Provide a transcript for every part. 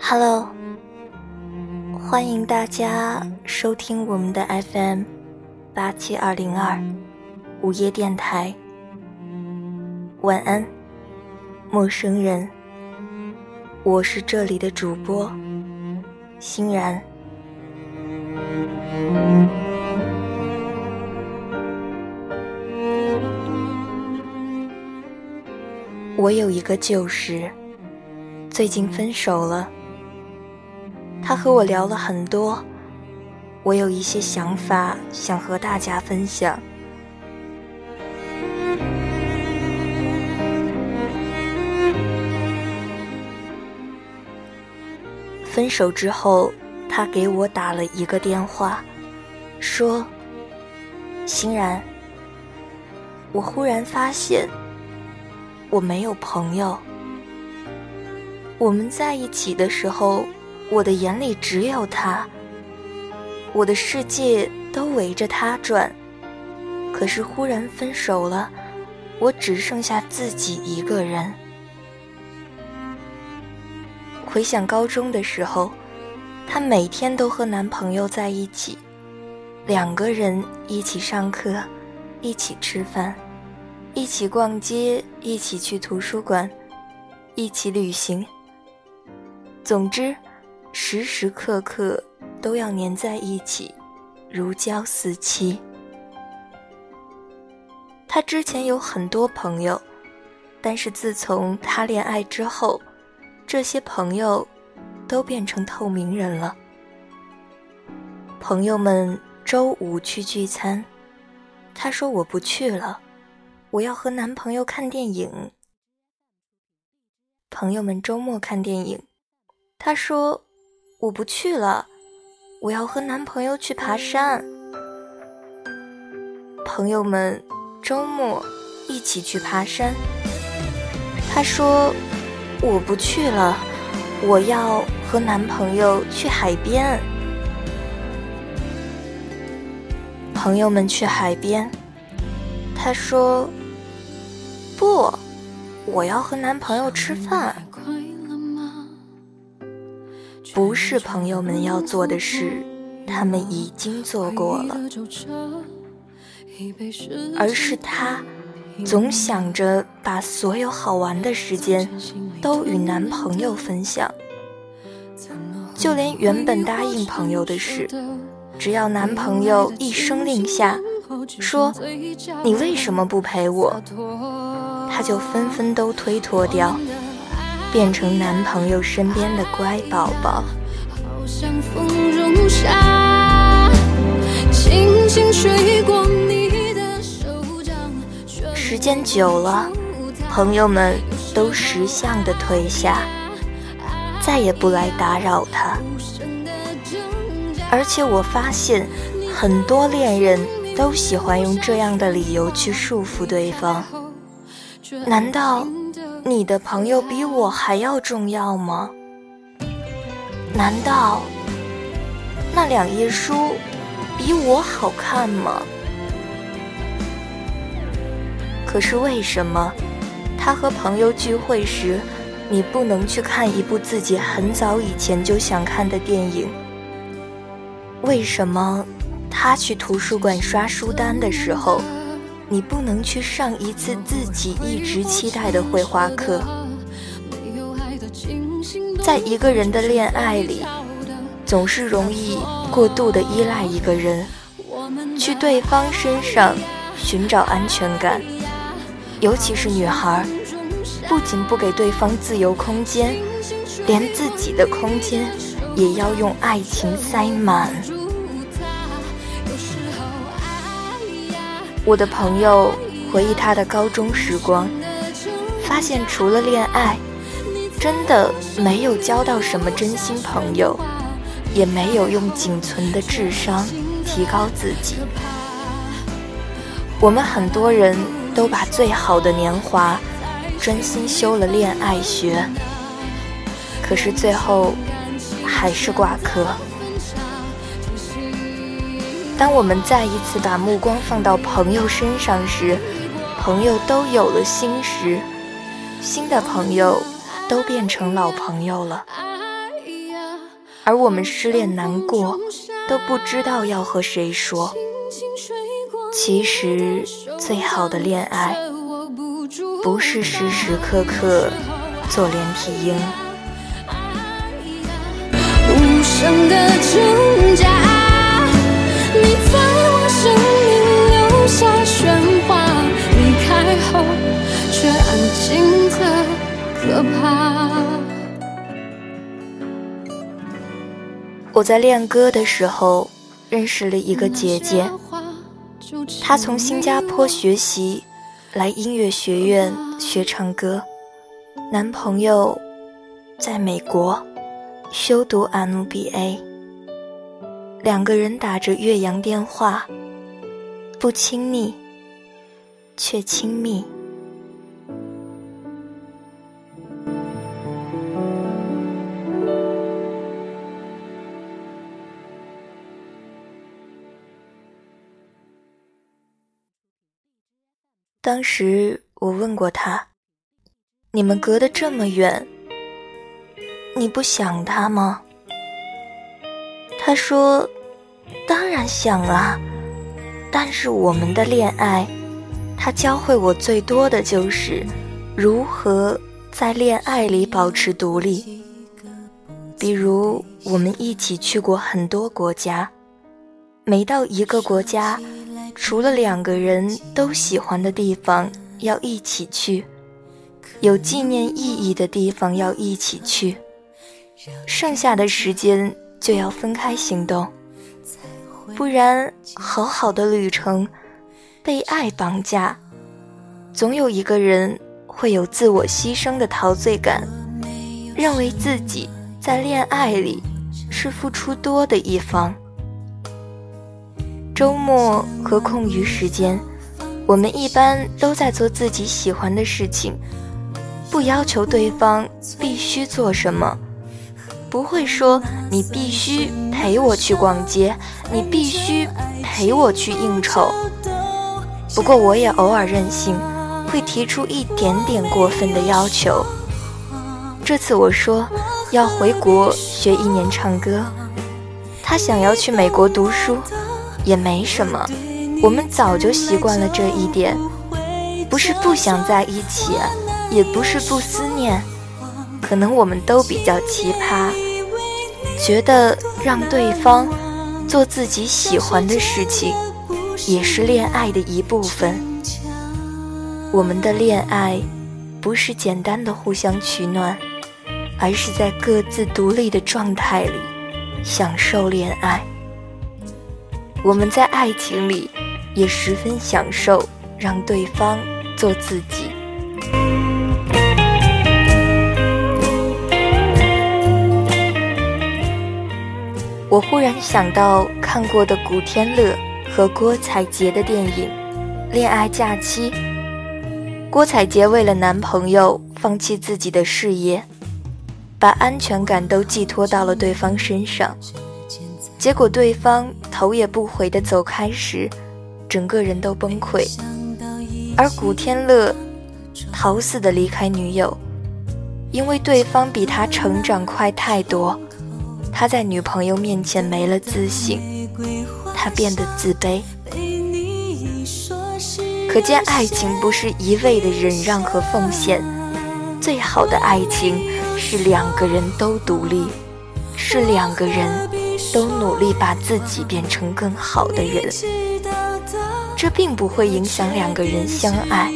Hello，欢迎大家收听我们的 FM 八七二零二午夜电台。晚安，陌生人。我是这里的主播欣然。我有一个旧识，最近分手了。他和我聊了很多，我有一些想法想和大家分享。分手之后，他给我打了一个电话，说：“欣然，我忽然发现。”我没有朋友。我们在一起的时候，我的眼里只有他，我的世界都围着他转。可是忽然分手了，我只剩下自己一个人。回想高中的时候，她每天都和男朋友在一起，两个人一起上课，一起吃饭。一起逛街，一起去图书馆，一起旅行。总之，时时刻刻都要黏在一起，如胶似漆。他之前有很多朋友，但是自从他恋爱之后，这些朋友都变成透明人了。朋友们周五去聚餐，他说我不去了。我要和男朋友看电影。朋友们周末看电影，他说我不去了，我要和男朋友去爬山。朋友们周末一起去爬山，他说我不去了，我要和男朋友去海边。朋友们去海边，他说。不，我要和男朋友吃饭。不是朋友们要做的事，他们已经做过了，而是他总想着把所有好玩的时间都与男朋友分享，就连原本答应朋友的事，只要男朋友一声令下，说你为什么不陪我？他就纷纷都推脱掉，变成男朋友身边的乖宝宝。时间久了，朋友们都识相的退下，再也不来打扰他。而且我发现，很多恋人都喜欢用这样的理由去束缚对方。难道你的朋友比我还要重要吗？难道那两页书比我好看吗？可是为什么他和朋友聚会时，你不能去看一部自己很早以前就想看的电影？为什么他去图书馆刷书单的时候？你不能去上一次自己一直期待的绘画课，在一个人的恋爱里，总是容易过度的依赖一个人，去对方身上寻找安全感，尤其是女孩，不仅不给对方自由空间，连自己的空间也要用爱情塞满。我的朋友回忆他的高中时光，发现除了恋爱，真的没有交到什么真心朋友，也没有用仅存的智商提高自己。我们很多人都把最好的年华专心修了恋爱学，可是最后还是挂科。当我们再一次把目光放到朋友身上时，朋友都有了心时，新的朋友都变成老朋友了，而我们失恋难过，都不知道要和谁说。其实，最好的恋爱，不是时时刻刻做连体婴。无声的我在练歌的时候认识了一个姐姐。她从新加坡学习，来音乐学院学唱歌。男朋友在美国修读 MBA。两个人打着岳阳电话，不亲密，却亲密。当时我问过他：“你们隔得这么远，你不想他吗？”他说：“当然想啊，但是我们的恋爱，他教会我最多的就是如何在恋爱里保持独立。比如，我们一起去过很多国家，每到一个国家。”除了两个人都喜欢的地方要一起去，有纪念意义的地方要一起去，剩下的时间就要分开行动，不然好好的旅程被爱绑架，总有一个人会有自我牺牲的陶醉感，认为自己在恋爱里是付出多的一方。周末和空余时间，我们一般都在做自己喜欢的事情，不要求对方必须做什么，不会说你必须陪我去逛街，你必须陪我去应酬。不过我也偶尔任性，会提出一点点过分的要求。这次我说要回国学一年唱歌，他想要去美国读书。也没什么，我们早就习惯了这一点，不是不想在一起，也不是不思念，可能我们都比较奇葩，觉得让对方做自己喜欢的事情，也是恋爱的一部分。我们的恋爱不是简单的互相取暖，而是在各自独立的状态里享受恋爱。我们在爱情里也十分享受让对方做自己。我忽然想到看过的古天乐和郭采洁的电影《恋爱假期》。郭采洁为了男朋友放弃自己的事业，把安全感都寄托到了对方身上。结果对方头也不回的走开时，整个人都崩溃。而古天乐逃似的离开女友，因为对方比他成长快太多，他在女朋友面前没了自信，他变得自卑。可见爱情不是一味的忍让和奉献，最好的爱情是两个人都独立，是两个人。都努力把自己变成更好的人，这并不会影响两个人相爱。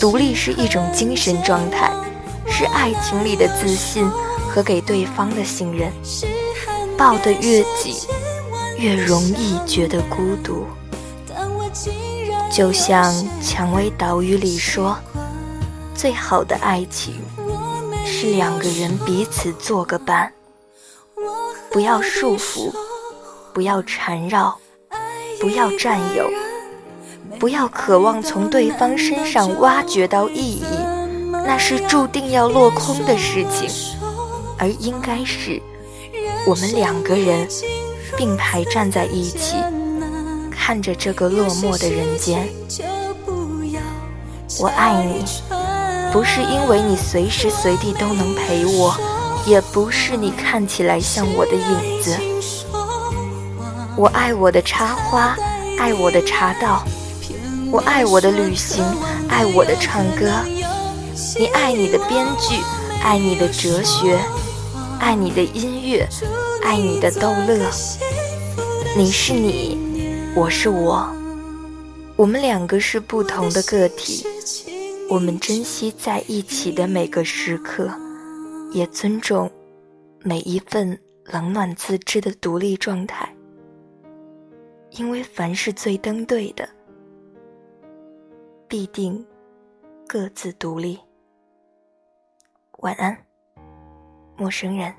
独立是一种精神状态，是爱情里的自信和给对方的信任。抱得越紧，越容易觉得孤独。就像《蔷薇岛屿》里说：“最好的爱情，是两个人彼此做个伴。”不要束缚，不要缠绕，不要占有，不要渴望从对方身上挖掘到意义，那是注定要落空的事情。而应该是我们两个人并排站在一起，看着这个落寞的人间。我爱你，不是因为你随时随地都能陪我，也不是你看起来像我的影子。我爱我的插花，爱我的茶道，我爱我的旅行，爱我的唱歌。你爱你的编剧，爱你的哲学，爱你的音乐，爱你的逗乐。你是你，我是我，我们两个是不同的个体。我们珍惜在一起的每个时刻，也尊重每一份冷暖自知的独立状态。因为凡是最登对的，必定各自独立。晚安，陌生人。